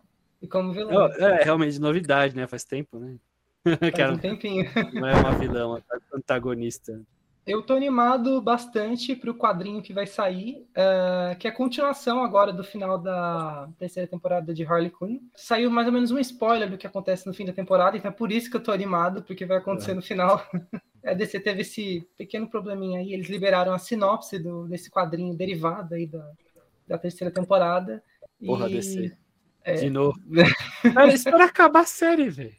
E como vilã. Não, É, realmente novidade, né? Faz tempo, né? (laughs) que Faz um tempinho. não é uma vilã, uma antagonista. Eu tô animado bastante pro quadrinho que vai sair, eh, que é a continuação agora do final da terceira temporada de Harley Quinn. Saiu mais ou menos um spoiler do que acontece no fim da temporada, então é por isso que eu tô animado, porque vai acontecer no final. (laughs) A DC teve esse pequeno probleminha aí, eles liberaram a sinopse do, desse quadrinho derivado aí da, da terceira temporada. Porra, e, DC. É. De novo. (laughs) Cara, espera acabar a série, velho.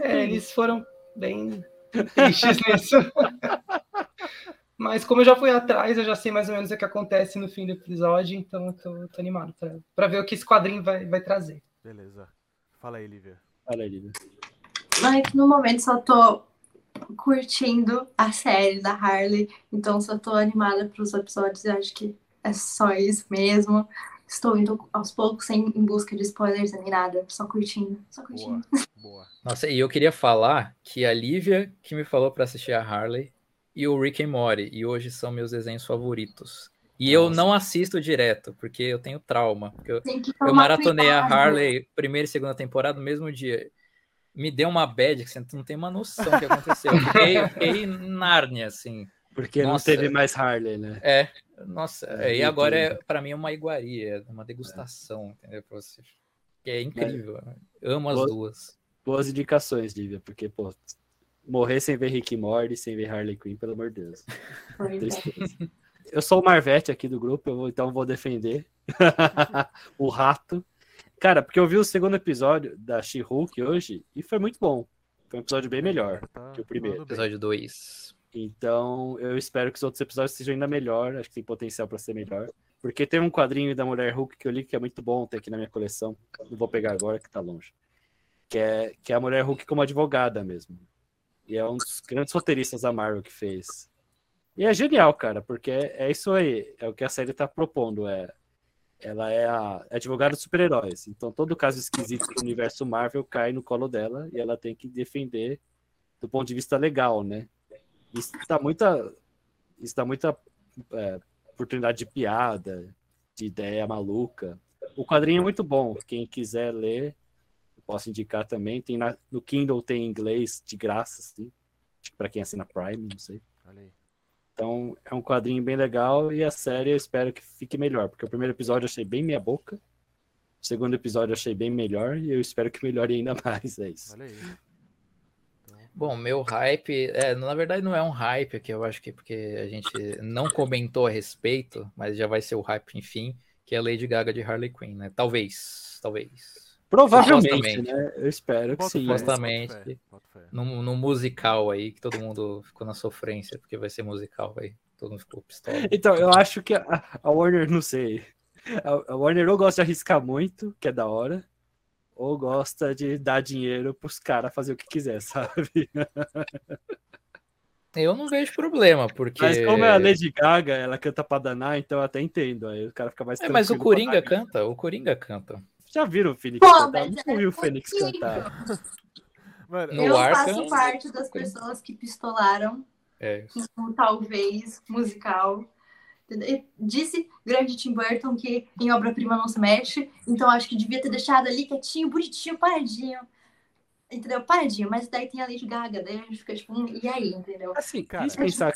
É, eles foram bem tristes nisso. (laughs) Mas como eu já fui atrás, eu já sei mais ou menos o que acontece no fim do episódio, então eu tô, tô animado pra, pra ver o que esse quadrinho vai, vai trazer. Beleza. Fala aí, Lívia. Mas é que no momento só tô curtindo a série da Harley, então só tô animada pros episódios. Eu acho que é só isso mesmo. Estou indo aos poucos, sem em busca de spoilers nem nada, só curtindo, só curtindo. Boa, boa. Nossa, e eu queria falar que a Lívia que me falou pra assistir a Harley e o Rick and Morty, e hoje são meus desenhos favoritos. E eu Nossa. não assisto direto, porque eu tenho trauma. Porque eu, eu maratonei a cuidado. Harley primeira e segunda temporada no mesmo dia. Me deu uma bad que você não tem uma noção do que aconteceu. Eu Fiquei, eu fiquei em Nárnia, assim. Porque Nossa. não teve mais Harley, né? É, nossa, É, e agora é, para mim é uma iguaria, é uma degustação, entendeu? Pra você. Que é incrível. eu Amo as Boa- duas. Boas indicações, Lívia, porque, pô, morrer sem ver Rick e Morty, sem ver Harley Quinn, pelo amor de Deus. (laughs) Tristeza. Eu sou o Marvete aqui do grupo, eu vou- então vou defender (laughs) o rato. Cara, porque eu vi o segundo episódio da She-Hulk hoje e foi muito bom. Foi um episódio bem melhor. Tá que o primeiro. Episódio 2. Então, eu espero que os outros episódios sejam ainda melhor. Acho que tem potencial para ser melhor. Porque tem um quadrinho da Mulher Hulk que eu li que é muito bom, tem aqui na minha coleção. Não vou pegar agora, que tá longe. Que é, que é a Mulher Hulk como advogada mesmo. E é um dos grandes roteiristas da Marvel que fez. E é genial, cara, porque é, é isso aí. É o que a série tá propondo. É, ela é a advogada dos super-heróis. Então, todo caso esquisito do universo Marvel cai no colo dela e ela tem que defender do ponto de vista legal, né? Isso dá muita, isso dá muita é, oportunidade de piada, de ideia maluca. O quadrinho é muito bom. Quem quiser ler, posso indicar também. Tem na, no Kindle tem em inglês de graça, assim. Para quem assina Prime, não sei. Então é um quadrinho bem legal e a série eu espero que fique melhor, porque o primeiro episódio eu achei bem meia boca. O segundo episódio eu achei bem melhor e eu espero que melhore ainda (laughs) mais. É isso. Bom, meu hype, é, na verdade não é um hype aqui, eu acho que porque a gente não comentou a respeito, mas já vai ser o hype, enfim, que é a Lady Gaga de Harley Quinn, né? Talvez, talvez. Provavelmente, né? Eu espero que sim. Supostamente. No, no musical aí, que todo mundo ficou na sofrência, porque vai ser musical aí. Todo mundo ficou pistola. Então, eu acho que a, a Warner, não sei. A, a Warner ou gosta de arriscar muito, que é da hora, ou gosta de dar dinheiro pros caras fazer o que quiser, (laughs) sabe? Eu não vejo problema, porque. Mas como é a Lady Gaga, ela canta pra danar, então eu até entendo. Aí o cara fica mais É, mas o Coringa canta, o Coringa canta. Já viram o Pô, cantar? Nunca ouvi é o Phoenix cantar. Mano, eu faço parte das pessoas que pistolaram. É. talvez musical. Disse grande Tim Burton que em obra-prima não se mexe, então acho que devia ter deixado ali quietinho, bonitinho, paradinho. Entendeu? Paradinho, mas daí tem a Lady Gaga, daí a gente fica tipo, hum, e aí, entendeu? Assim, cara, se pensar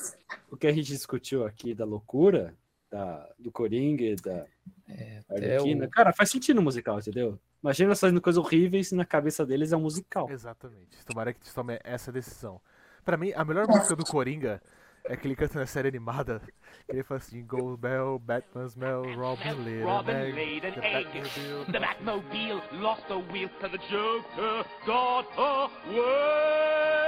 o que a gente discutiu aqui da loucura, da, do Coringa, da é, Arlequina, o... cara, faz sentido no musical, entendeu? Imagina fazendo coisas horríveis e na cabeça deles é um musical. Exatamente. Tomara que tome essa decisão. Pra mim, a melhor música do Coringa é que ele canta na série animada. Que ele fala assim: Gold Bell, Batman Smell, Robin laid Robin laid an egg. The Batmobile lost the wheel to the Joker got away.